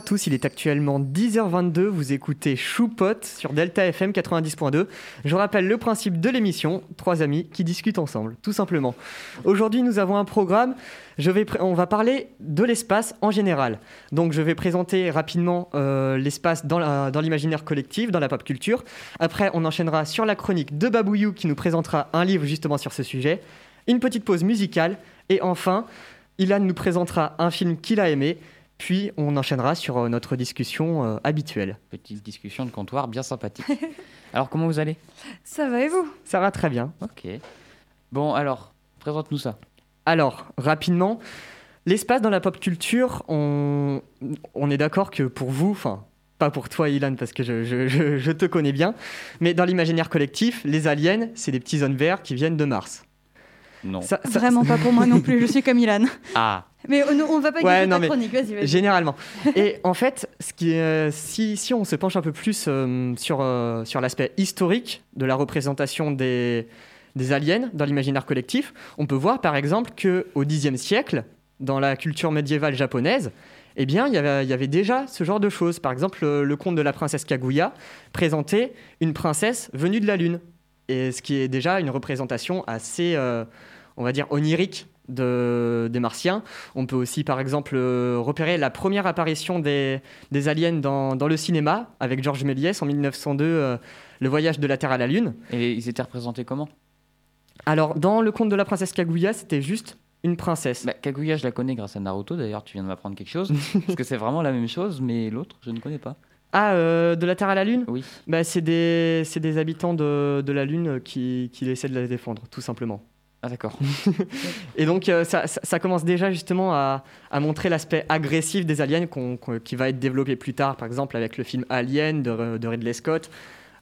tous, il est actuellement 10h22, vous écoutez Choupot sur Delta FM 90.2. Je rappelle le principe de l'émission, trois amis qui discutent ensemble, tout simplement. Aujourd'hui nous avons un programme, on va parler de l'espace en général. Donc je vais présenter rapidement euh, l'espace dans l'imaginaire collectif, dans la pop culture. Après on enchaînera sur la chronique de Babouyou qui nous présentera un livre justement sur ce sujet. Une petite pause musicale et enfin Ilan nous présentera un film qu'il a aimé puis on enchaînera sur euh, notre discussion euh, habituelle. Petite discussion de comptoir bien sympathique. alors comment vous allez? Ça va et vous? Ça va très bien. Ok. Bon alors, présente-nous ça. Alors, rapidement, l'espace dans la pop culture, on, on est d'accord que pour vous, enfin pas pour toi Ilan parce que je, je, je te connais bien, mais dans l'imaginaire collectif, les aliens, c'est des petits hommes verts qui viennent de Mars. Non. Vraiment pas pour moi non plus, je suis comme Ilan. Ah. Mais on, on va pas ouais, ta chronique, vas-y, vas Généralement. Et en fait, ce qui si, si, on se penche un peu plus euh, sur, euh, sur l'aspect historique de la représentation des, des aliens dans l'imaginaire collectif, on peut voir par exemple qu'au Xe siècle, dans la culture médiévale japonaise, eh bien, il y, avait, il y avait déjà ce genre de choses. Par exemple, le, conte de la princesse Kaguya présentait une princesse venue de la Lune. Et ce qui est déjà une représentation assez, euh, on va dire, onirique des martiens. On peut aussi, par exemple, euh, repérer la première apparition des, aliens dans, le cinéma avec Georges Méliès en 1902, euh, Le voyage de la Terre à la Lune. Et ils étaient représentés comment? Alors, dans le conte de la princesse Kaguya, c'était juste une princesse. Bah, Kaguya, je la connais grâce à Naruto, d'ailleurs, tu viens de m'apprendre quelque chose. parce que c'est vraiment la même chose, mais l'autre, je ne connais pas. Ah, euh, de la Terre à la Lune? Oui. Bah, c'est des, des, habitants de, de la Lune qui, qui essaient de la défendre, tout simplement. Ah d'accord. et donc euh, ça, ça, commence déjà justement à, à montrer l'aspect agressif des aliens qui va être développé plus tard, par exemple avec le film Alien de, de Ridley Scott.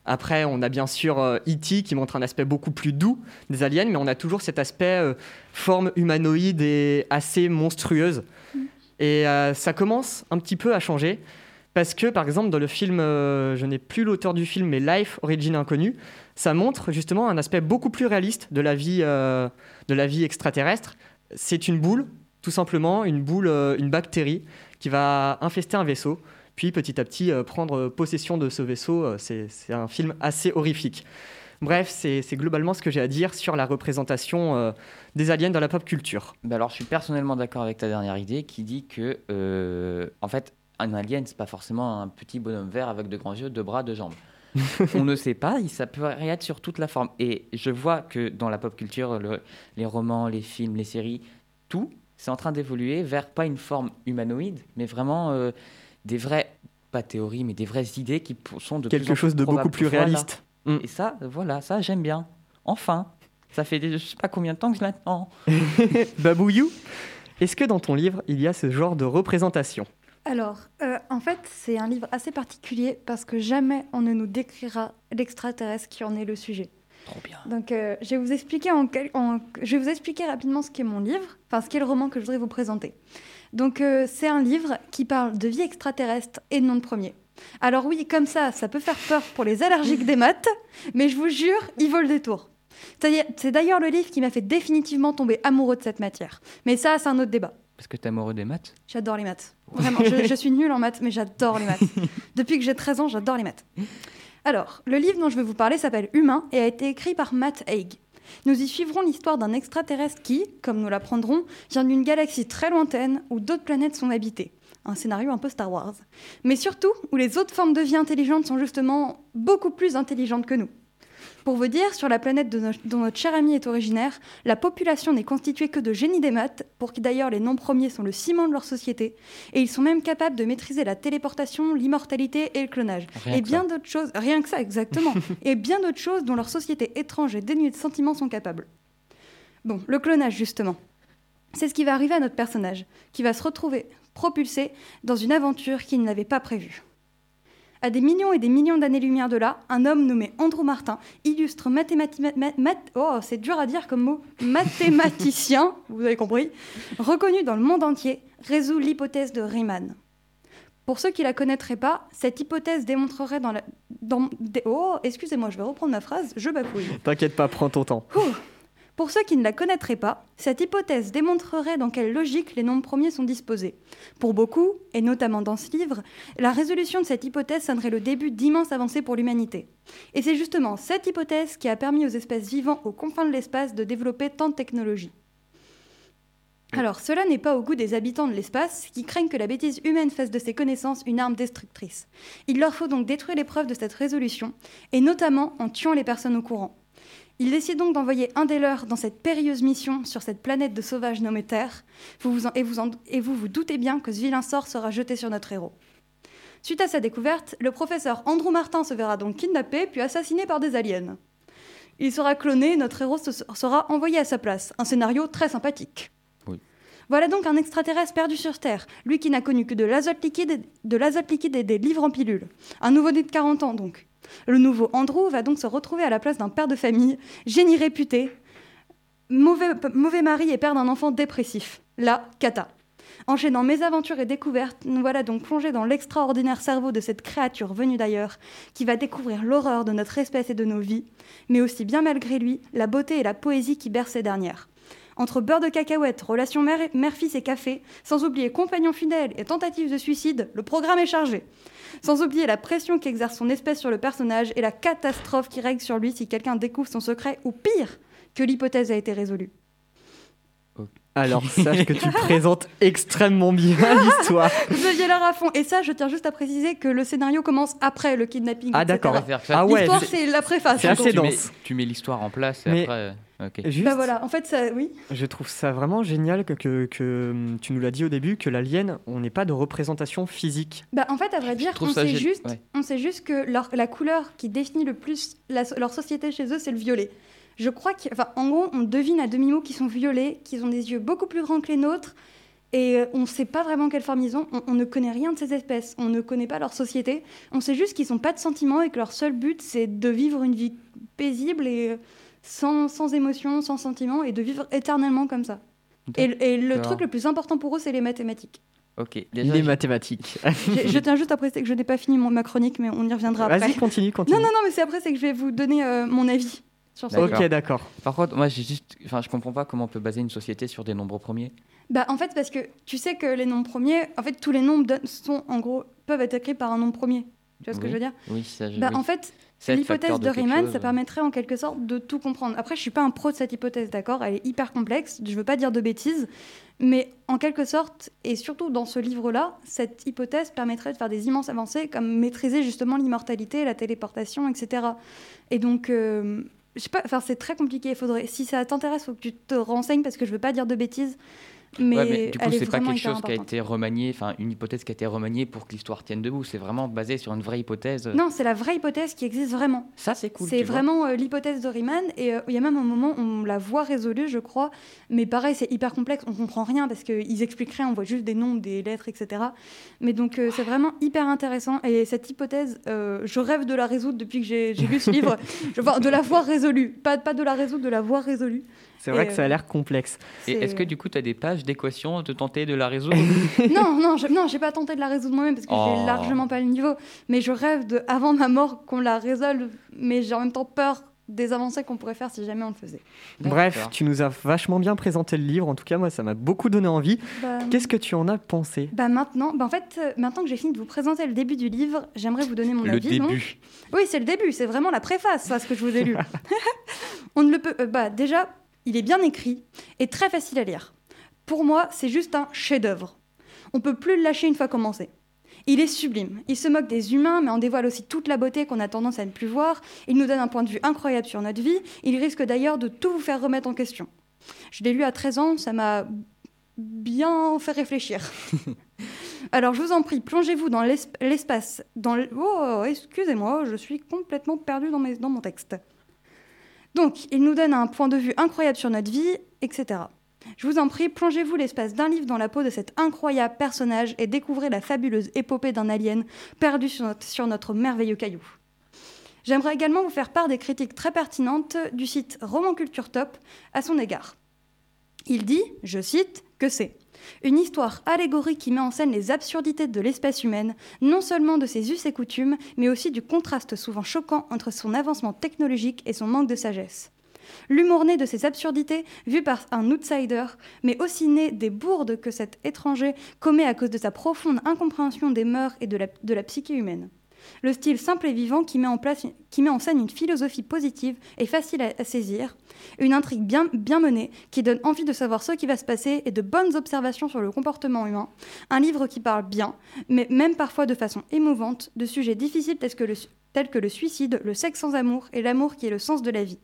Après, on a bien sûr E.T. Euh, qui montre un aspect beaucoup plus doux des aliens, mais on a toujours cet aspect euh, forme humanoïde et assez monstrueuse. Mm. Et ça commence un petit peu à changer. Parce que, par exemple, dans le film, je n'ai plus l'auteur du film, mais Life, Origine Inconnue, ça montre justement un aspect beaucoup plus réaliste de la vie, euh, de la vie extraterrestre. C'est une boule, tout simplement, une boule, euh, une bactérie qui va infester un vaisseau, puis petit à petit euh, prendre possession de ce vaisseau. C'est un film assez horrifique. Bref, c'est globalement ce que j'ai à dire sur la représentation des aliens dans la pop culture. Bah alors, je suis personnellement d'accord avec ta dernière idée qui dit que, en fait, un alien, c'est pas forcément un petit bonhomme vert avec de grands yeux, deux bras, deux jambes. on ne sait pas, ça peut être sur toute la forme. Et je vois que dans la pop culture, les romans, les films, les séries, tout, c'est en train d'évoluer vers pas une forme humanoïde, mais vraiment euh, des vraies, pas théories, mais des vraies idées qui sont de quelque chose de beaucoup plus réaliste. Mm. Et ça, voilà, ça j'aime bien. Enfin, ça fait je sais pas combien de temps que je l'attends. Babouyou, est-ce que dans ton livre il y a ce genre de représentation? Alors, euh, en fait, c'est un livre assez particulier parce que jamais on ne nous décrira l'extraterrestre qui en est le sujet. Trop bien. Donc, euh, je, vais vous expliquer en, je vais vous expliquer rapidement ce qu'est mon livre, enfin ce qu'est le roman que je voudrais vous présenter. Donc, euh, c'est un livre qui parle de vie extraterrestre et de nom de premier. Alors oui, comme ça, ça peut faire peur pour les allergiques des maths, mais je vous jure, il vaut le détour. C'est d'ailleurs le livre qui m'a fait définitivement tomber amoureux de cette matière. Mais ça, c'est un autre débat. Parce que tu es amoureux des maths J'adore les maths. Vraiment, je, suis nulle en maths, mais j'adore les maths. Depuis que j'ai 13 ans, j'adore les maths. Alors, le livre dont je vais vous parler s'appelle Humain et a été écrit par Matt Haig. Nous y suivrons l'histoire d'un extraterrestre qui, comme nous l'apprendrons, vient d'une galaxie très lointaine où d'autres planètes sont habitées. Un scénario un peu Star Wars. Mais surtout où les autres formes de vie intelligentes sont justement beaucoup plus intelligentes que nous. Pour vous dire, sur la planète dont notre cher ami est originaire, la population n'est constituée que de génies des maths, pour qui d'ailleurs les noms premiers sont le ciment de leur société, et ils sont même capables de maîtriser la téléportation, l'immortalité et le clonage. et bien d'autres choses, rien que ça exactement, et bien d'autres choses dont leur société étrange et dénuée de sentiments sont capables. Bon, le clonage justement. C'est ce qui va arriver à notre personnage, qui va se retrouver propulsé dans une aventure qu'il n'avait pas prévue. À des millions et des millions d'années-lumière de là, un homme nommé Andrew Martin, illustre mathématicien, oh, c'est dur à dire comme mot, mathématicien, vous avez compris, reconnu dans le monde entier, résout l'hypothèse de Riemann. Pour ceux qui la connaîtraient pas, cette hypothèse démontrerait dans la... oh, excusez-moi, je vais reprendre ma phrase, je bafouille. T'inquiète pas, prends ton temps. Pour ceux qui ne la connaîtraient pas, cette hypothèse démontrerait dans quelle logique les nombres premiers sont disposés. Pour beaucoup, et notamment dans ce livre, la résolution de cette hypothèse sonnerait le début d'immenses avancées pour l'humanité. Et c'est justement cette hypothèse qui a permis aux espèces vivant aux confins de l'espace de développer tant de technologies. Alors, cela n'est pas au goût des habitants de l'espace, qui craignent que la bêtise humaine fasse de ces connaissances une arme destructrice. Il leur faut donc détruire les preuves de cette résolution, et notamment en tuant les personnes au courant. Ils décident donc d'envoyer un des leurs dans cette périlleuse mission sur cette planète de sauvages nommée Terre, vous vous en- et, vous en- et vous vous doutez bien que ce vilain sort sera jeté sur notre héros. Suite à sa découverte, le professeur Andrew Martin se verra donc kidnappé puis assassiné par des aliens. Il sera cloné, notre héros se- sera envoyé à sa place. Un scénario très sympathique. Oui. Voilà donc un extraterrestre perdu sur Terre, lui qui n'a connu que de l'azote liquide, et- de l'azote liquide et des livres en pilule. Un nouveau-né de 40 ans donc. Le nouveau Andrew va donc se retrouver à la place d'un père de famille, génie réputé, mauvais, mari et père d'un enfant dépressif. Là, cata. Enchaînant mésaventures et découvertes, nous voilà donc plongés dans l'extraordinaire cerveau de cette créature venue d'ailleurs, qui va découvrir l'horreur de notre espèce et de nos vies, mais aussi bien malgré lui, la beauté et la poésie qui bercent ces dernières. Entre beurre de cacahuète, relations mère- mère-fils et café, sans oublier compagnons fidèles et tentatives de suicide, le programme est chargé. Sans oublier la pression qu'exerce son espèce sur le personnage et la catastrophe qui règne sur lui si quelqu'un découvre son secret, ou pire, que l'hypothèse a été résolue. Alors, sache que tu présentes extrêmement bien l'histoire. Vous aviez l'air à fond. Et ça, je tiens juste à préciser que le scénario commence après le kidnapping. Ah, d'accord. Ah ouais, L'histoire, c'est- la préface. c'est assez gros. tu, mets, dense. tu mets l'histoire en place et Mais- après. Ok. Juste, Bah voilà, en fait, ça, oui. je trouve ça vraiment génial que, que, que, hum, tu nous l'as dit au début, que l'alien, on n'est pas de représentation physique. Bah, en fait, à vrai dire, on sait, gé- juste, ouais. on sait juste que leur- la couleur qui définit le plus la- leur société chez eux, c'est le violet. Je crois qu'en en gros, on devine à demi-mot qu'ils sont violets, qu'ils ont des yeux beaucoup plus grands que les nôtres, et euh, on ne sait pas vraiment quelle forme ils ont. On, on ne connaît rien de ces espèces, on ne connaît pas leur société. On sait juste qu'ils n'ont pas de sentiments et que leur seul but, c'est de vivre une vie paisible et euh, sans, sans émotion, sans sentiments, et de vivre éternellement comme ça. Et, et le truc le plus important pour eux, c'est les mathématiques. Ok. Déjà, les je- mathématiques. Je tiens juste à préciser que je n'ai pas fini mon, ma chronique, mais on y reviendra après. Vas-y, continue, continue. Non, non, non, mais c'est après, c'est que je vais vous donner euh, mon avis sur ça. D'accord. Ok, d'accord. Par contre, moi, j'ai juste. Enfin, je comprends pas comment on peut baser une société sur des nombres premiers. Bah, en fait, parce que tu sais que les nombres premiers, en fait, tous les nombres don- sont, en gros, peuvent être écrits par un nombre premier. Tu vois ce que je veux dire? Oui, ça. Je... bah, oui. En fait, l'hypothèse de, Riemann, chose. ça permettrait en quelque sorte de tout comprendre. Après, je suis pas un pro de cette hypothèse, d'accord? Elle est hyper complexe, je veux pas dire de bêtises, mais en quelque sorte, et surtout dans ce livre-là, cette hypothèse permettrait de faire des immenses avancées, comme maîtriser justement l'immortalité, la téléportation, etc. Et donc, euh, je sais pas, enfin, c'est très compliqué. Il faudrait, si ça t'intéresse, faut que tu te renseignes parce que je veux pas dire de bêtises. Mais, Ouais, mais du coup, c'est pas quelque chose qui a été remanié, enfin une hypothèse qui a été remaniée pour que l'histoire tienne debout. C'est vraiment basé sur une vraie hypothèse. Non, c'est la vraie hypothèse qui existe vraiment. Ça, c'est cool. c'est vraiment euh, l'hypothèse de Riemann. Et euh, il y a même un moment où on la voit résolue, je crois. Mais pareil, c'est hyper complexe. On comprend rien parce qu'ils expliquent rien. On voit juste des noms, des lettres, etc. Mais donc, euh, c'est vraiment hyper intéressant. Et cette hypothèse, je rêve de la résoudre depuis que j'ai j'ai lu ce livre. Je, enfin, de la voir résolue. Pas, pas de la résoudre, de la voir résolue. C'est vrai Et, que ça a l'air complexe. Et C'est- est-ce que du coup, tu as des pages d'équations, de tenter de la résoudre non, non, je, non, j'ai pas tenté de la résoudre moi-même parce que Oh. j'ai largement pas le niveau. Mais je rêve de, avant ma mort, qu'on la résolve. Mais j'ai en même temps peur des avancées qu'on pourrait faire si jamais on le faisait. Bref, tu nous as vachement bien présenté le livre. En tout cas, moi, ça m'a beaucoup donné envie. Bah, Qu'est-ce que tu en as pensé? bah maintenant, bah en fait, euh, maintenant que j'ai fini de vous présenter le début du livre, j'aimerais vous donner mon Le avis. non? début. Oui, c'est le début, c'est vraiment la préface, ça, ce que je vous ai lu. On ne le peut. euh, bah, déjà, il est bien écrit et très facile à lire. Pour moi, c'est juste un chef-d'œuvre. On peut plus le lâcher une fois commencé. Il est sublime. Il se moque des humains, mais en dévoile aussi toute la beauté qu'on a tendance à ne plus voir. Il nous donne un point de vue incroyable sur notre vie. Il risque d'ailleurs de tout vous faire remettre en question. Je l'ai lu à 13 ans, ça m'a bien fait réfléchir. Alors, je vous en prie, plongez-vous dans l'esp- l'espace. Dans l- Oh, excusez-moi, je suis complètement perdue dans, mes- dans mon texte. Donc, il nous donne un point de vue incroyable sur notre vie, etc. Je vous en prie, plongez-vous l'espace d'un livre dans la peau de cet incroyable personnage et découvrez la fabuleuse épopée d'un alien perdu sur notre, sur notre merveilleux caillou. J'aimerais également vous faire part des critiques très pertinentes du site Roman Culture Top à son égard. Il dit, je cite, que c'est une histoire allégorique qui met en scène les absurdités de l'espèce humaine, non seulement de ses us et coutumes, mais aussi du contraste souvent choquant entre son avancement technologique et son manque de sagesse. L'humour né de ces absurdités, vues par un outsider, mais aussi né des bourdes que cet étranger commet à cause de sa profonde incompréhension des mœurs et de la psyché humaine. Le style simple et vivant qui met en, scène une philosophie positive et facile à, saisir, une intrigue bien, menée qui donne envie de savoir ce qui va se passer et de bonnes observations sur le comportement humain, un livre qui parle bien, mais même parfois de façon émouvante, de sujets difficiles tels que le suicide, le sexe sans amour et l'amour qui est le sens de la vie.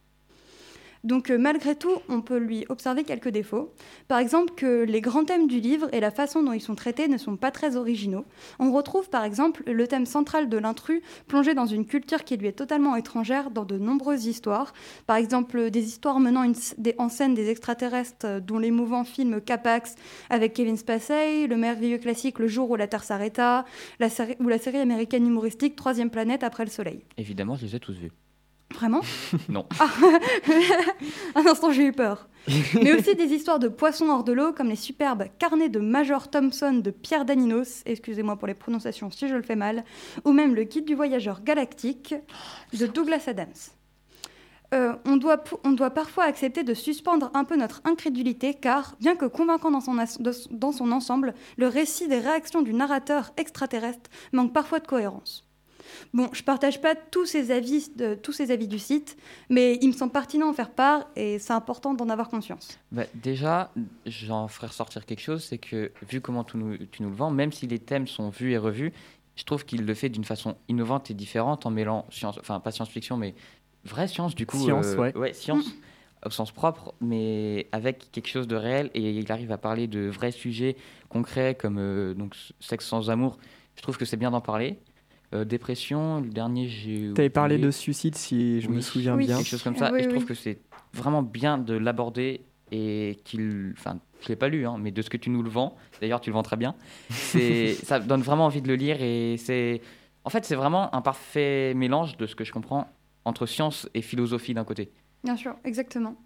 Donc euh, malgré tout, on peut lui observer quelques défauts. Par exemple que les grands thèmes du livre et la façon dont ils sont traités ne sont pas très originaux. On retrouve par exemple le thème central de l'intrus plongé dans une culture qui lui est totalement étrangère dans de nombreuses histoires. Par exemple des histoires menant des, en scène des extraterrestres euh, dont l'émouvant film Capax avec Kevin Spacey, le merveilleux classique Le jour où la Terre s'arrêta, ou la série américaine humoristique Troisième planète après le Soleil. Évidemment, je les ai tous vus. Vraiment Non. Ah, Un instant, j'ai eu peur. Mais aussi des histoires de poissons hors de l'eau, comme les superbes carnets de Major Thompson de Pierre Daninos, excusez-moi pour les prononciations si je le fais mal, ou même le guide du voyageur galactique de Douglas Adams. Euh, on, doit, on doit parfois accepter de suspendre un peu notre incrédulité, car, bien que convaincant dans son, dans son ensemble, le récit des réactions du narrateur extraterrestre manque parfois de cohérence. Bon, je partage pas tous ces avis, de, tous ces avis du site, mais il me semble pertinent d'en faire part et c'est important d'en avoir conscience. Bah, déjà, j'en ferai ressortir quelque chose, c'est que vu comment tu nous, tu nous le vends, même si les thèmes sont vus et revus, je trouve qu'il le fait d'une façon innovante et différente en mêlant science, enfin pas science-fiction, mais vraie science du coup. Science, euh, ouais. ouais. science. Mmh au sens propre, mais avec quelque chose de réel, et il arrive à parler de vrais sujets concrets comme euh, donc sexe sans amour. Je trouve que c'est bien d'en parler. Euh, dépression, le dernier, j'ai. Tu avais parlé de suicide, si je oui. me souviens oui. bien. Quelque chose comme ça. Oui, et je trouve que c'est vraiment bien de l'aborder et qu'il. Enfin, je l'ai pas lu, hein, mais de ce que tu nous le vends, d'ailleurs, tu le vends très bien. C'est, ça donne vraiment envie de le lire et c'est. En fait, c'est vraiment un parfait mélange de ce que je comprends entre science et philosophie d'un côté. Bien sûr, exactement.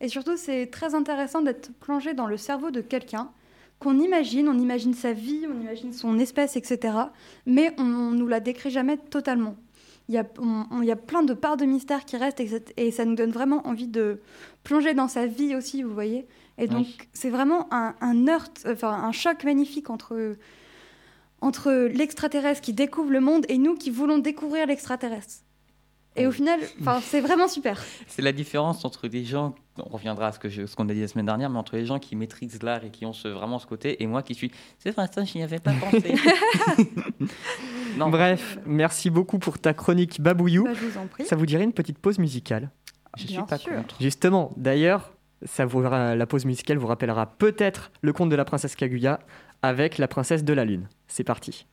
Et surtout, c'est très intéressant d'être plongé dans le cerveau de quelqu'un qu'on imagine, on imagine sa vie, on imagine son espèce, etc. Mais on ne nous la décrit jamais totalement. Il y, a, on, on, il y a plein de parts de mystère qui restent et, et, ça nous donne vraiment envie de plonger dans sa vie aussi, vous voyez. Et donc, oui. c'est vraiment un, un heurt, enfin, un choc magnifique entre, entre l'extraterrestre qui découvre le monde et nous qui voulons découvrir l'extraterrestre. Et au final, c'est vraiment super. C'est la différence entre des gens, on reviendra à ce qu'on ce qu a dit la semaine dernière, mais entre les gens qui maîtrisent l'art et qui ont ce, vraiment ce côté, et moi qui suis, c'est vrai, ça, je n'y avais pas pensé. non. Bref, merci beaucoup pour ta chronique Babouillou. Bah, je vous en prie. Ça vous dirait une petite pause musicale? Je Bien suis pas sûr. contre. Justement, d'ailleurs, ça vous, la pause musicale vous rappellera peut-être le conte de la princesse Kaguya avec la princesse de la lune. C'est parti.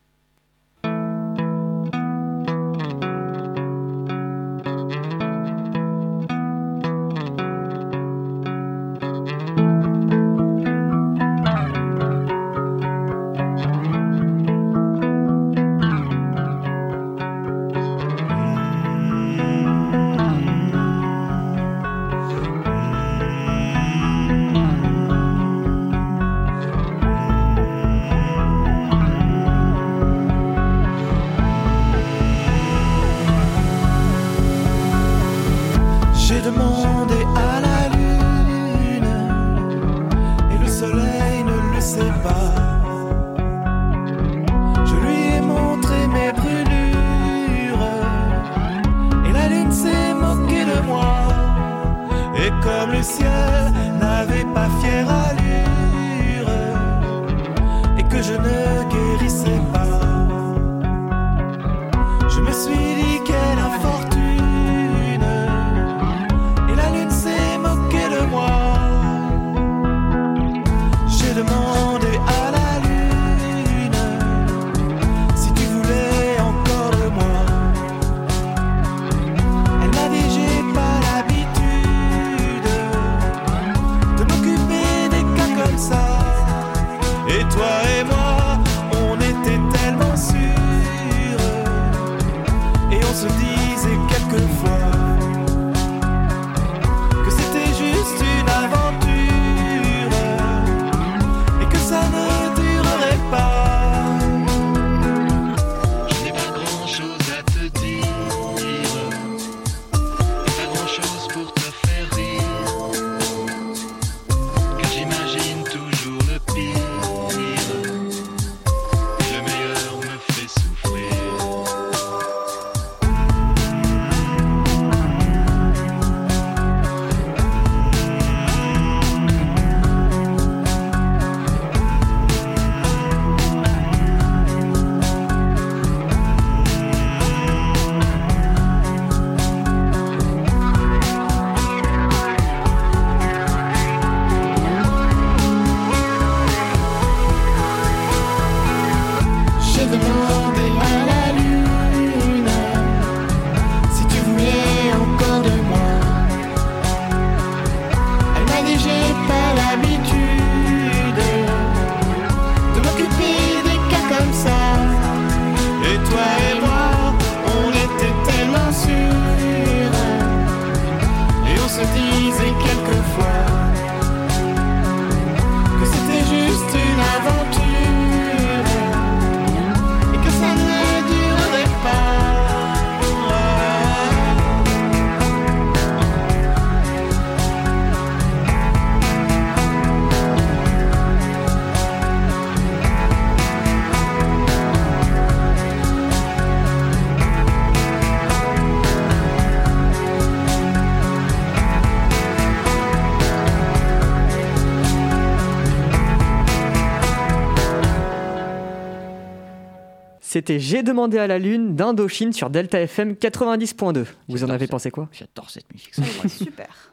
C'était J'ai demandé à la Lune d'Indochine sur Delta FM 90.2. Vous en avez ça. pensé quoi? J'adore cette musique. Super.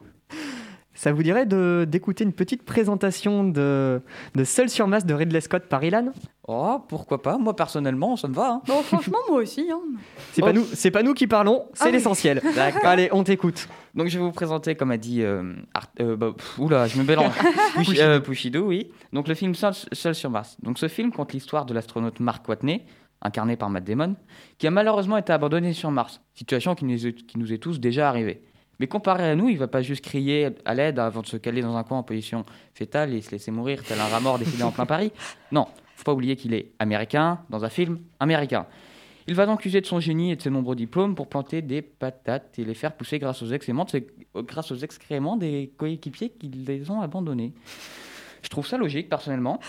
Ça vous dirait de- d'écouter une petite présentation de, de Seul sur Masse de Ridley Scott par Ilan? Oh, pourquoi pas? Moi, personnellement, ça me va. hein. Bon, franchement, moi aussi. hein. C'est Oh. pas nous, c'est pas nous qui parlons, c'est Ah oui. l'essentiel. D'accord. Allez, on t'écoute. Donc je vais vous présenter, comme a dit euh, Art- euh, bah, pff, oula, je me mélange. Euh, Pushido, oui. Donc le film Seul, Seul sur Mars. Donc ce film compte l'histoire de l'astronaute Mark Watney, incarné par Matt Damon, qui a malheureusement été abandonné sur Mars. Situation qui nous est, tous déjà arrivée. Mais comparé à nous, il va pas juste crier à l'aide avant de se caler dans un coin en position fétale et se laisser mourir tel un rat mort décidé en plein Paris. Non, faut pas oublier qu'il est américain dans un film américain. Il va donc user de son génie et de ses nombreux diplômes pour planter des patates et les faire pousser grâce aux excréments, grâce aux excréments des coéquipiers qui les ont abandonnés. Je trouve ça logique, personnellement.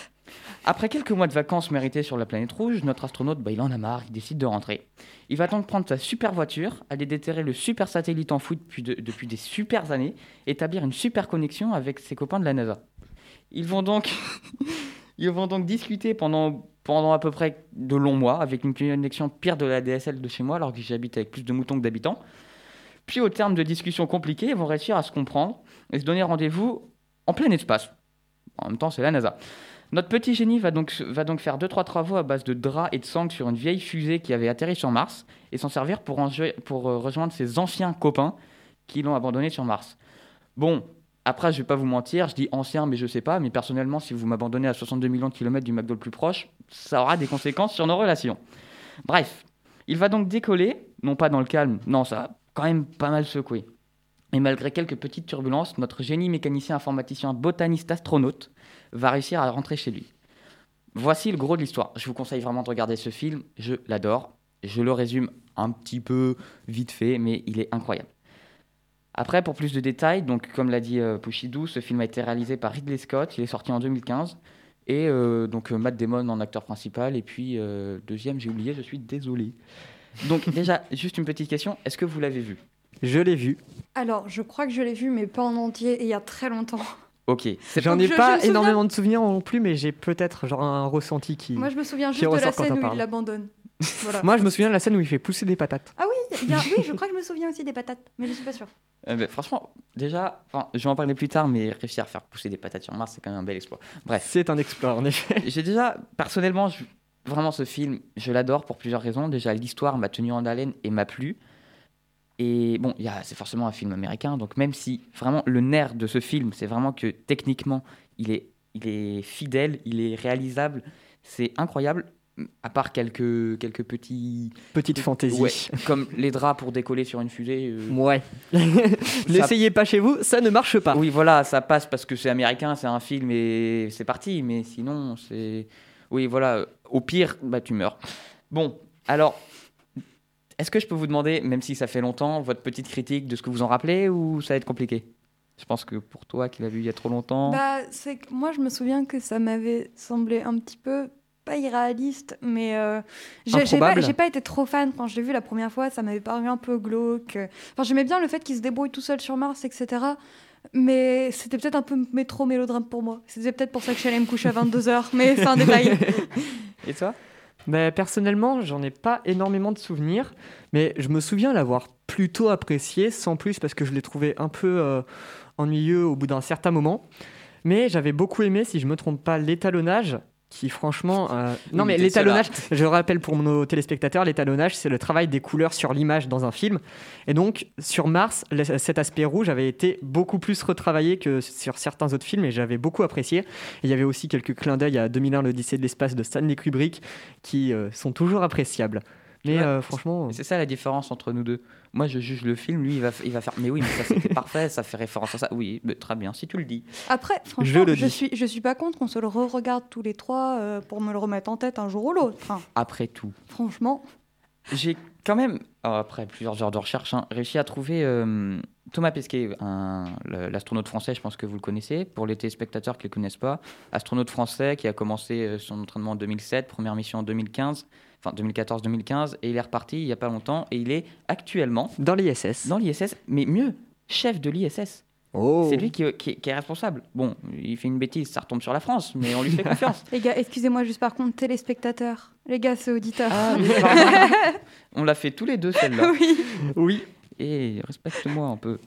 Après quelques mois de vacances méritées sur la planète rouge, notre astronaute, bah, il en a marre, il décide de rentrer. Il va donc prendre sa super voiture, aller déterrer le super satellite enfoui depuis, de- depuis des super années, établir une super connexion avec ses copains de la NASA. Ils vont donc, ils vont donc discuter pendant, pendant à peu près de longs mois, avec une connexion pire de la DSL de chez moi, alors que j'habite avec plus de moutons que d'habitants. Puis, au terme de discussions compliquées, ils vont réussir à se comprendre et se donner rendez-vous en plein espace. En même temps, c'est la NASA. Notre petit génie va donc, va faire 2-3 travaux à base de draps et de sangle sur une vieille fusée qui avait atterri sur Mars et s'en servir pour, euh, rejoindre ses anciens copains qui l'ont abandonné sur Mars. Bon, après, je vais pas vous mentir, je dis ancien, mais je sais pas. Mais personnellement, si vous m'abandonnez à 62 millions de kilomètres du McDo le plus proche, ça aura des conséquences sur nos relations. Bref, il va donc décoller, non pas dans le calme, non, ça a quand même pas mal secoué. Et malgré quelques petites turbulences, notre génie mécanicien informaticien botaniste astronaute va réussir à rentrer chez lui. Voici le gros de l'histoire. Je vous conseille vraiment de regarder ce film, je l'adore. Je le résume un petit peu vite fait, mais il est incroyable. Après, pour plus de détails, donc comme l'a dit euh, Pushidou, ce film a été réalisé par Ridley Scott, il est sorti en 2015, et euh, donc euh, Matt Damon en acteur principal, et puis deuxième, j'ai oublié, je suis désolé. Donc déjà, juste une petite question, est-ce que vous l'avez vu? Je l'ai vu. Alors, je crois que je l'ai vu, mais pas en entier, et il y a très longtemps. Ok, J'en ai je- je pas souviens- énormément de souvenirs non plus, mais j'ai peut-être genre un ressenti qui. Moi, je me souviens juste de la scène où il l'abandonne. Voilà. Moi, je me souviens de la scène où il fait pousser des patates. Ah oui, il y a- oui, je crois que je me souviens aussi des patates, mais je suis pas sûre. Euh, ben, franchement, déjà, je vais en parler plus tard, mais réussir à faire pousser des patates sur Mars, c'est quand même un bel exploit. Bref, C'est un exploit, en effet. j'ai déjà, personnellement, je- vraiment ce film, je l'adore pour plusieurs raisons. Déjà, l'histoire m'a tenu en haleine et m'a plu. Et bon, il y a- c'est forcément un film américain, donc même si vraiment le nerf de ce film, c'est vraiment que techniquement, il est, il est fidèle, il est réalisable, c'est incroyable. À part quelques, quelques petits. Petite fantaisie. Ouais, comme les draps pour décoller sur une fusée. euh, Ouais. N'essayez pas chez vous, ça ne marche pas. Oui, voilà, ça passe parce que c'est américain, c'est un film et c'est parti. Mais sinon, c'est. Oui, voilà, au pire, bah, tu meurs. Bon, alors, est-ce que je peux vous demander, même si ça fait longtemps, votre petite critique de ce que vous en rappelez ou ça va être compliqué? Je pense que pour toi qui l'as vu il y a trop longtemps. Bah, c'est que moi, je me souviens que ça m'avait semblé un petit peu pas irréaliste, mais euh, j'ai pas, été trop fan quand je l'ai vu la première fois. Ça m'avait paru un peu glauque. Enfin, j'aimais bien le fait qu'il se débrouille tout seul sur Mars, etc. Mais c'était peut-être un peu mais trop mélodrame pour moi. C'était peut-être pour ça que j'allais me coucher à 22h, mais c'est un détail. Et toi? Mais personnellement, j'en ai pas énormément de souvenirs, mais je me souviens l'avoir plutôt apprécié, sans plus, parce que je l'ai trouvé un peu euh, ennuyeux au bout d'un certain moment. Mais j'avais beaucoup aimé, si je me trompe pas, l'étalonnage, qui franchement... euh, Non mais l'étalonnage, je rappelle pour nos téléspectateurs, l'étalonnage, c'est le travail des couleurs sur l'image dans un film. Et donc, sur Mars, cet aspect rouge avait été beaucoup plus retravaillé que sur certains autres films, et j'avais beaucoup apprécié. Et il y avait aussi quelques clins d'œil à 2001, l'Odyssée de l'espace de Stanley Kubrick, qui euh, sont toujours appréciables. Mais Ouais. euh, franchement, Et C'est ça la différence entre nous deux. Moi, je juge le film, lui, il va, il va faire. Mais oui, mais ça c'était parfait, ça fait référence à ça. Oui, mais très bien, si tu le dis. Après, franchement, le je, dis. suis, je suis pas contre qu'on se le re-regarde tous les trois euh, pour me le remettre en tête un jour ou l'autre. Enfin, Après tout. franchement, J'ai quand même, euh, après plusieurs heures de recherche, hein, réussi à trouver euh, Thomas Pesquet, un- le- l'astronaute français, je pense que vous le connaissez. Pour les téléspectateurs qui ne le connaissent pas, astronaute français qui a commencé euh, son entraînement en 2007, première mission en 2015, enfin 2014-2015, et il est reparti il n'y a pas longtemps, et il est actuellement dans l'ISS. dans l'ISS, mais mieux, chef de l'ISS. Oh. C'est lui qui, qui- qui est responsable. Bon, il fait une bêtise, ça retombe sur la France, mais on lui fait confiance. Les gars, excusez-moi juste par contre, téléspectateurs. Les gars, c'est auditeurs. Ah, on l'a fait tous les deux celle-là. oui. Oui. Et respecte-moi un peu.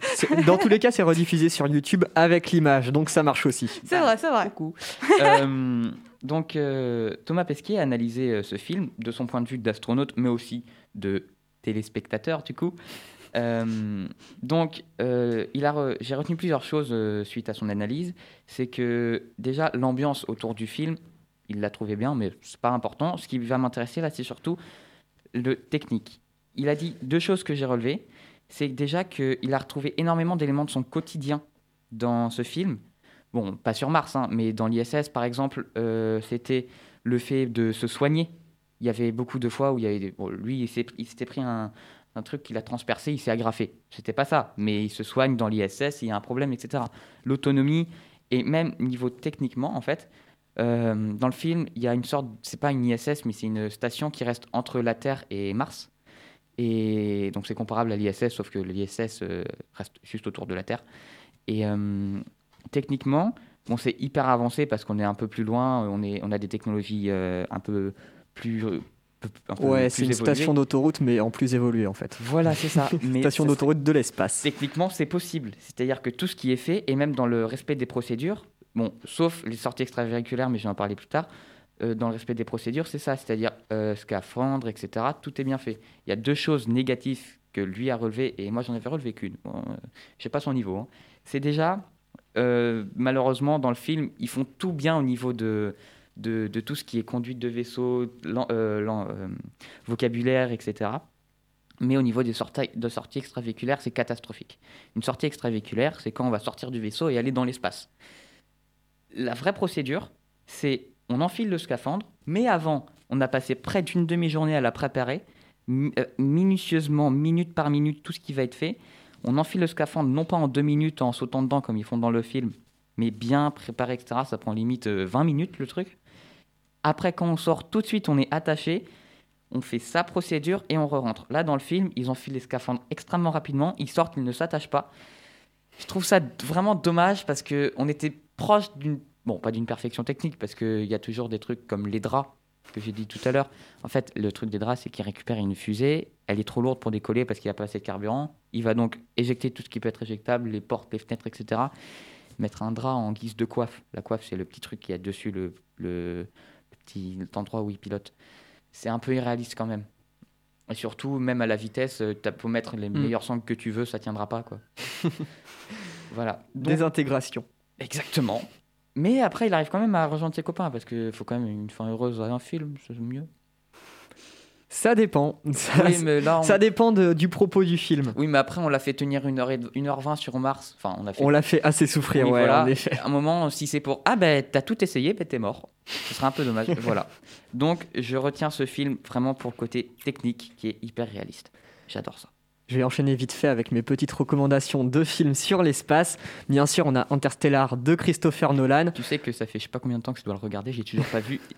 Dans tous les cas, c'est rediffusé sur YouTube avec l'image, donc ça marche aussi. C'est vrai, c'est vrai. Coucou. Euh, donc, euh, Thomas Pesquet a analysé euh, ce film de son point de vue d'astronaute, mais aussi de téléspectateur, du coup. Euh, donc, j'ai retenu plusieurs choses suite à son analyse. C'est que déjà, l'ambiance autour du film, il l'a trouvé bien, mais c'est pas important. Ce qui va m'intéresser là, c'est surtout le technique. Il a dit deux choses que j'ai relevées. C'est déjà qu'il a retrouvé énormément d'éléments de son quotidien dans ce film. Bon, pas sur Mars, hein, mais dans l'ISS, par exemple, euh, c'était le fait de se soigner. Il y avait beaucoup de fois où il y avait des- bon, lui, il s'était pris un, truc qu'il a transpercé, il s'est agrafé. C'était pas ça, mais il se soigne dans l'ISS, il y a un problème, etc. L'autonomie et même niveau techniquement, en fait, euh, dans le film, il y a une sorte, c'est pas une ISS, mais c'est une station qui reste entre la Terre et Mars. Et donc c'est comparable à l'ISS, sauf que l'ISS euh, reste juste autour de la Terre. Et techniquement, bon, c'est hyper avancé parce qu'on est un peu plus loin, on, est, on a des technologies euh, un peu plus. euh, Ouais, c'est une évoluées. station d'autoroute, mais en plus évoluée en fait. Voilà, c'est ça. Mais Station d'autoroute de l'espace. Techniquement, c'est possible. C'est-à-dire que tout ce qui est fait, et même dans le respect des procédures, bon, sauf les sorties extravéhiculaires, mais je vais en parler plus tard, euh, dans le respect des procédures, c'est ça, c'est-à-dire euh, scaphandre, etc. Tout est bien fait. Il y a deux choses négatives que lui a relevées, et moi j'en avais relevé qu'une. Bon, euh, je sais pas son niveau. hein. C'est déjà, euh, malheureusement, dans le film, ils font tout bien au niveau de, tout ce qui est conduite de vaisseau, euh, euh, vocabulaire, etc. Mais au niveau des sorties, de sorties extravéhiculaires, c'est catastrophique. Une sortie extravéhiculaire, c'est quand on va sortir du vaisseau et aller dans l'espace. La vraie procédure, c'est on enfile le scaphandre, mais avant, on a passé près d'une demi-journée à la préparer, mi- minutieusement, minute par minute, tout ce qui va être fait. On enfile le scaphandre, non pas en deux minutes en sautant dedans comme ils font dans le film, mais bien préparé, etc. Ça prend limite euh, 20 minutes le truc. Après, quand on sort, tout de suite, on est attaché. On fait sa procédure et on re-rentre. Là, dans le film, ils enfilent les scaphandres extrêmement rapidement. Ils sortent, ils ne s'attachent pas. Je trouve ça vraiment dommage parce que on était proche d'une. Bon, pas d'une perfection technique parce qu'il y a toujours des trucs comme les draps que j'ai dit tout à l'heure. En fait, le truc des draps, c'est qu'il récupère une fusée. Elle est trop lourde pour décoller parce qu'il n'y a pas assez de carburant. Il va donc éjecter tout ce qui peut être éjectable, les portes, les fenêtres, etc. Mettre un drap en guise de coiffe. La coiffe, c'est le petit truc qui a dessus le, le, le petit endroit où il pilote. C'est un peu irréaliste quand même. Et surtout, même à la vitesse, tu peux mettre les Mm. meilleurs sangles que tu veux, ça tiendra pas. quoi. voilà. Donc, Désintégration. Exactement. Mais après, il arrive quand même à rejoindre ses copains parce qu'il faut quand même une fin heureuse à un film, c'est mieux. Ça dépend. Ça, Oui, mais là, on... ça dépend de- du propos du film. oui, mais après, on l'a fait tenir 1h20 sur Mars. Enfin, on a fait. On l'a fait assez souffrir, Oui, ouais, voilà. en effet. À un moment, si c'est pour Ah ben t'as tout essayé, ben t'es mort. Ce serait un peu dommage. voilà. Donc, je retiens ce film vraiment pour le côté technique qui est hyper réaliste. J'adore ça. Je vais enchaîner vite fait avec mes petites recommandations de films sur l'espace. Bien sûr, on a Interstellar de Christopher Nolan. Tu sais que ça fait je sais pas combien de temps que je dois le regarder, j'ai toujours pas vu.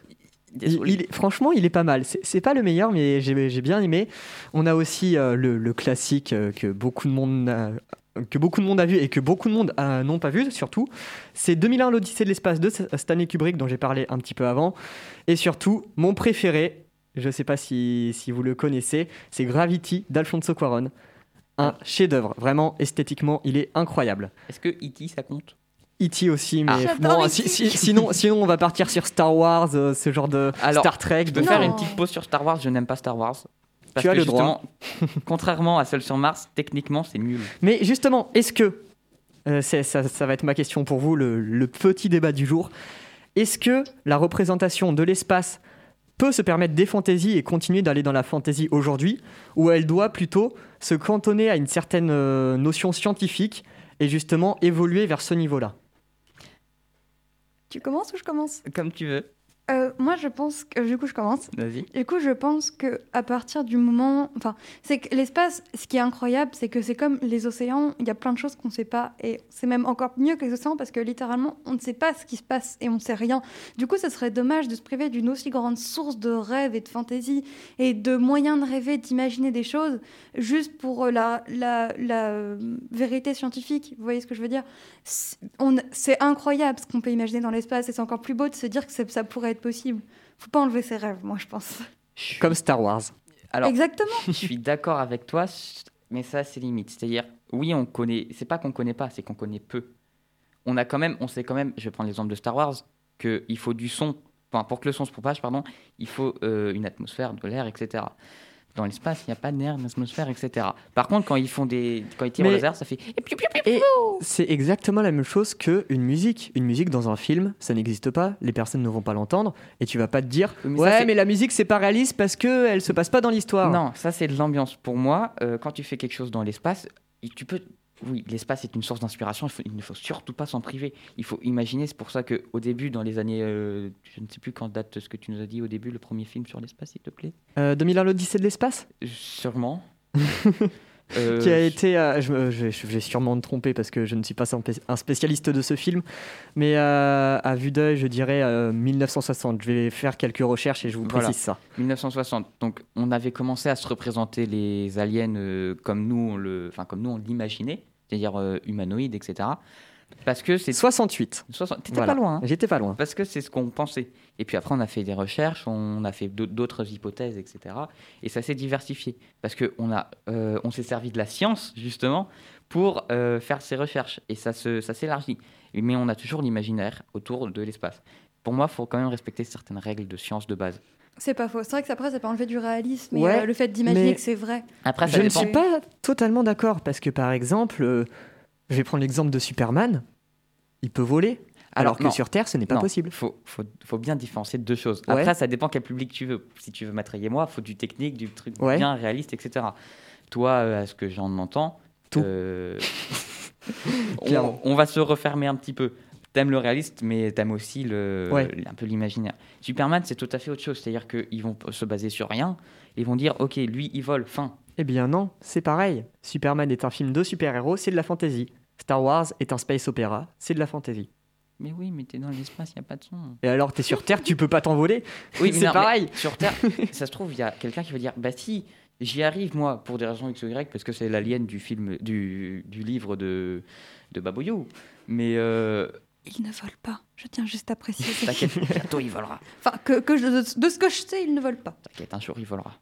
Il- il franchement, il est pas mal. C'est pas le meilleur, mais j'ai bien aimé. On a aussi euh, le, le classique euh, que beaucoup de monde n'a- que beaucoup de monde a vu et que beaucoup de monde euh, n'ont pas vu, surtout. C'est 2001 l'Odyssée de l'espace de Stanley Kubrick, dont j'ai parlé un petit peu avant. Et surtout, mon préféré, je sais pas si, si vous le connaissez, c'est Gravity d'Alfonso Cuarón. Un chef-d'œuvre, vraiment esthétiquement, il est incroyable. Est-ce que E.T. ça compte? E.T. aussi, mais Ah. J'adore bon, si- si- sinon, sinon on va partir sur Star Wars, euh, ce genre de Alors, Star Trek. Je peux faire une petite pause sur Star Wars, je n'aime pas Star Wars. Parce Tu as que le droit. contrairement à Seul sur Mars, techniquement c'est nul. Mais justement, est-ce que, euh, c'est- ça, ça va être ma question pour vous, le, le petit débat du jour, est-ce que la représentation de l'espace peut se permettre des fantaisies et continuer d'aller dans la fantaisie aujourd'hui, ou elle doit plutôt se cantonner à une certaine euh, notion scientifique et justement évoluer vers ce niveau-là Tu commences ou je commence? Comme tu veux. Euh, moi, je pense que. Du coup, je commence. Vas-y. Du coup, je pense que à partir du moment, enfin, c'est que l'espace, ce qui est incroyable, c'est que c'est comme les océans. Il y a plein de choses qu'on ne sait pas, et c'est même encore mieux que les océans parce que littéralement, on ne sait pas ce qui se passe et on ne sait rien. Du coup, ce serait dommage de se priver d'une aussi grande source de rêve et de fantaisie et de moyens de rêver, d'imaginer des choses, juste pour euh, la, la, la euh, vérité scientifique. Vous voyez ce que je veux dire? C'est incroyable ce qu'on peut imaginer dans l'espace, et c'est encore plus beau de se dire que ça pourrait être possible. Faut pas enlever ses rêves, moi, je pense. Comme Star Wars. Alors, Exactement. je suis d'accord avec toi, mais ça, c'est limite. C'est-à-dire, oui, on connaît. C'est pas qu'on connaît pas, c'est qu'on connaît peu. On a quand même, on sait quand même. Je vais prendre l'exemple de Star Wars, qu'il faut du son. Enfin, pour que le son se propage, pardon, il faut euh, une atmosphère, de l'air, etc. Dans l'espace, il n'y a pas d'air, d'atmosphère, etc. Par contre, quand ils font des, quand ils tirent au laser, ça fait. Et c'est exactement la même chose que une musique. Une musique dans un film, ça n'existe pas, les personnes ne vont pas l'entendre, et tu vas pas te dire mais Ouais, mais la musique c'est pas réaliste parce que elle se passe pas dans l'histoire. Non, ça c'est de l'ambiance. Pour moi, euh, quand tu fais quelque chose dans l'espace, tu peux. Oui, l'espace est une source d'inspiration. Il, faut- il ne faut surtout pas s'en priver. Il faut imaginer. C'est pour ça que au début, dans les années, euh, je ne sais plus quand date ce que tu nous as dit au début, le premier film sur l'espace, s'il te plaît? Euh, 2001 l'Odyssée de l'espace? Euh, Sûrement. Euh, qui a été, euh, je, me- je- je vais sûrement me tromper parce que je ne suis pas un spé- un spécialiste de ce film, mais euh, à vue d'œil, je dirais euh, 1960. Je vais faire quelques recherches et je vous Voilà. précise ça. 1960. Donc, on avait commencé à se représenter les aliens comme nous, on le, enfin comme nous on l'imaginait, c'est-à-dire humanoïdes, etc. Parce que c'est 68. 60. T'étais Voilà. pas loin. hein. J'étais pas loin. Parce que c'est ce qu'on pensait. Et puis après, on a fait des recherches, on a fait d'au- d'autres hypothèses, etc. Et ça s'est diversifié. Parce qu'on euh, on s'est servi de la science, justement, pour euh, faire ces recherches. Et ça se- ça s'élargit. Mais on a toujours l'imaginaire autour de l'espace. Pour moi, il faut quand même respecter certaines règles de science de base. C'est pas faux. C'est vrai que ça, après, ça peut enlever du réalisme et Ouais, euh, le fait d'imaginer que c'est vrai. Après, ça Je ne suis pas totalement d'accord parce que par exemple, euh, je vais prendre l'exemple de Superman. Il peut voler, alors, que non. sur Terre, ce n'est pas Non, possible. Faut, faut, faut bien différencier deux choses. Ouais. Après, ça dépend quel public tu veux. Si tu veux m'attrayer moi, faut du technique, du truc Ouais. bien réaliste, etc. Toi, euh, à ce que j'en entends, Tout. euh, on, va se refermer un petit peu. T'aimes le réaliste, mais t'aimes aussi le, Ouais. un peu l'imaginaire. Superman, c'est tout à fait autre chose. C'est-à-dire qu'ils vont se baser sur rien. Ils vont dire, ok, lui, il vole, fin. Eh bien non, c'est pareil. Superman est un film de super-héros, c'est de la fantasy. Star Wars est un space opéra, c'est de la fantasy. Mais oui, mais t'es dans l'espace, il n'y a pas de son. Et alors, t'es sur Terre, tu peux pas t'envoler Oui, C'est pareil. Sur Terre, ça se trouve, il y a quelqu'un qui va dire Bah si, j'y arrive moi, pour des raisons X ou Y, parce que c'est l'alien du film, du, du livre de, de Babouyou. Mais euh, Il ne vole pas. Je tiens juste à préciser. t'inquiète, bientôt il volera. enfin, que, que je- de, de ce que je sais, il ne vole pas. T'inquiète, un jour il volera.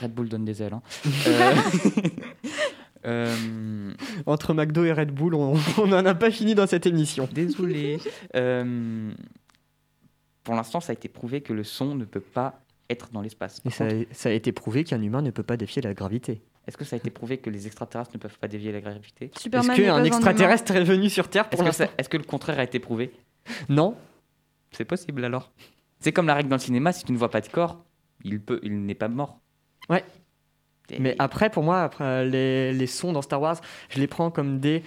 Red Bull donne des ailes. Hein. Euh, euh, Entre McDo et Red Bull, on n'en a pas fini dans cette émission. désolé. Euh, pour l'instant, ça a été prouvé que le son ne peut pas être dans l'espace. Et ça, contre, a- ça a été prouvé qu'un humain ne peut pas défier la gravité. Est-ce que ça a été prouvé que les extraterrestres ne peuvent pas dévier la gravité? Est-ce qu'un un extraterrestre est venu sur Terre Est-ce que, le contraire a été prouvé? Non. C'est possible alors. C'est comme la règle dans le cinéma, si tu ne vois pas de corps, il peut, il n'est pas mort. Ouais. Mais après, pour moi, après, les, les sons dans Star Wars, je les prends comme des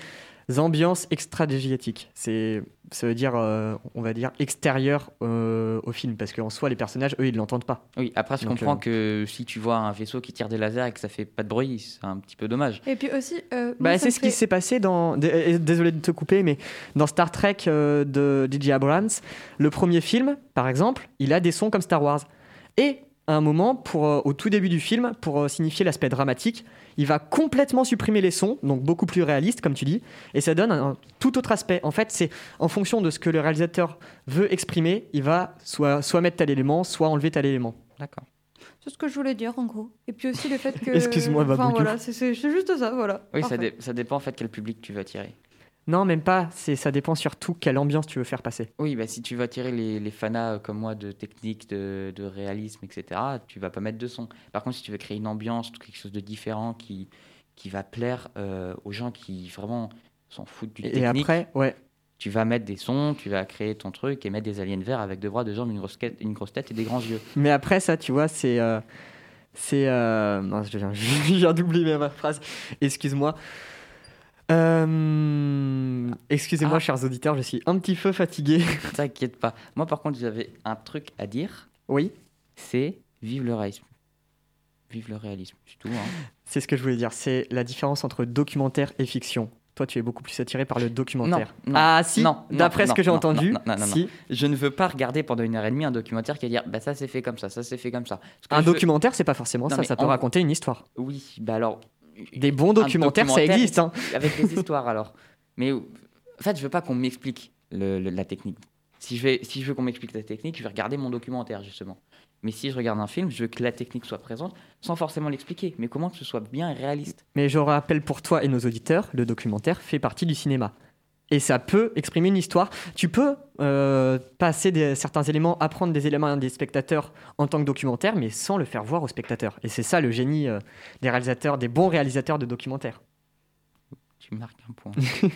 ambiances extradigétiques. C'est, ça veut dire, euh, on va dire, extérieur euh, au film, parce qu'en soi, les personnages, eux, ils l'entendent pas. Oui, après je Donc, comprends euh, que si tu vois un vaisseau qui tire des lasers et que ça fait pas de bruit, c'est un petit peu dommage. Et puis aussi, euh, Bah, c'est ce qui s'est passé dans. dé- euh, Désolé de te couper, mais dans Star Trek euh, de DJ Abrams, le premier film, par exemple, il a des sons comme Star Wars. Et à un moment, pour, euh, au tout début du film, pour euh, signifier l'aspect dramatique, il va complètement supprimer les sons, donc beaucoup plus réaliste, comme tu dis, et ça donne un, un tout autre aspect. En fait, c'est en fonction de ce que le réalisateur veut exprimer, il va soit, soit mettre tel élément, soit enlever tel élément. D'accord. C'est ce que je voulais dire en gros. Et puis aussi le fait que. Excuse-moi, Enfin voilà, c'est juste ça, voilà. Oui, ça, dé- ça dépend en fait quel public tu vas attirer. Non, même pas. C'est, ça dépend surtout quelle ambiance tu veux faire passer. Oui, bah, si tu vas attirer les, les fanas euh, comme moi de technique, de, de réalisme, etc., tu vas pas mettre de son. Par contre, si tu veux créer une ambiance, quelque chose de différent qui, qui va plaire euh, aux gens qui vraiment s'en foutent du Et, technique, et après, ouais. tu vas mettre des sons, tu vas créer ton truc et mettre des aliens verts avec deux bras, deux jambes, une grosse, quête- une grosse tête et des grands yeux. Mais après, ça, tu vois, c'est. euh, c'est. euh, mince, je viens, je viens d'oublier ma phrase. Excuse-moi. Euh, Excusez-moi, Ah. chers auditeurs, je suis un petit peu fatigué. T'inquiète pas. Moi, par contre, j'avais un truc à dire. Oui, C'est vive le réalisme. Vive le réalisme, c'est tout. hein. c'est ce que je voulais dire. C'est la différence entre documentaire et fiction. Toi, tu es beaucoup plus attiré par le documentaire. Non, non, ah, si, non, d'après ce que j'ai entendu, non, si. Je ne veux pas regarder pendant une heure et demie un documentaire qui va dire bah ça c'est fait comme ça, ça c'est fait comme ça. Un veux- documentaire, c'est pas forcément ça, ça peut en- raconter une histoire. Oui, bah alors. Des bons documentaires, ça existe. Hein. Avec des histoires alors. Mais en fait, je veux pas qu'on m'explique le- le- la technique. Si je, vais, si je veux qu'on m'explique la technique, je vais regarder mon documentaire justement. Mais si je regarde un film, je veux que la technique soit présente sans forcément l'expliquer, mais comment que ce soit bien réaliste? Mais je rappelle pour toi et nos auditeurs, le documentaire fait partie du cinéma. Et ça peut exprimer une histoire. Tu peux euh, passer des, certains éléments, apprendre des éléments des spectateurs en tant que documentaire, mais sans le faire voir aux spectateurs. Et c'est ça le génie euh, des réalisateurs, des bons réalisateurs de documentaires. Tu marques un point.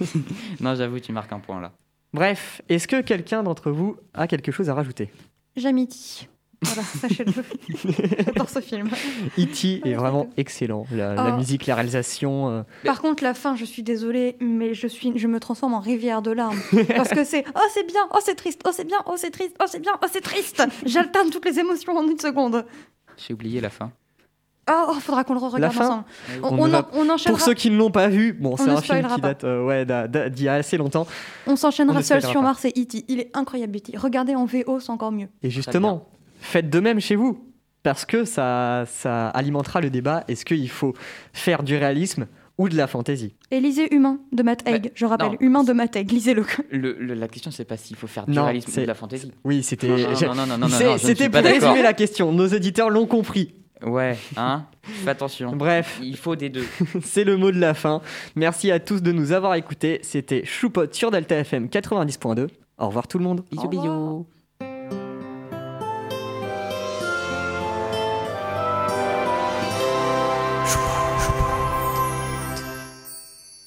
non, j'avoue, tu marques un point là. Bref, est-ce que quelqu'un d'entre vous a quelque chose à rajouter? Jamiti. Voilà, sachez-le. J'adore ce film. E.T. est vraiment excellent. La, la Oh. musique, la réalisation. euh, Par contre, la fin, je suis désolée, mais je, suis, je me transforme en rivière de larmes. Parce que c'est oh, c'est bien, oh, c'est triste, oh, c'est bien, oh, c'est triste, oh, c'est bien, oh, c'est triste. J'alterne toutes les émotions en une seconde. J'ai oublié la fin. Oh, oh, faudra qu'on le re-regarde fin ensemble. On, On on, ne va- en- on enchaînera, Pour ceux qui ne l'ont pas vu, bon, c'est un film qui date euh, ouais, d'il y a assez longtemps. on s'enchaînera seul sur pas. Mars et E.T. Il est incroyable, E.T. Regardez en VO, c'est encore mieux. Et justement, faites de même chez vous, parce que ça, ça alimentera le débat. Est-ce qu'il faut faire du réalisme ou de la fantaisie? Et lisez Humain de Matt Haig, je rappelle. non. Humain de Matt Haig, lisez-le. Le- le- la question, c'est pas s'il faut faire du Non, réalisme ou de la fantaisie. Oui, c'était. Non, non, non, non, non, C'était pour résumer la question. Nos auditeurs l'ont compris. Ouais, hein Fais attention. Bref, Il faut des deux. c'est le mot de la fin. Merci à tous de nous avoir écoutés. C'était Choupot sur Delta FM 90.2. Au revoir tout le monde. Bisous, bisous.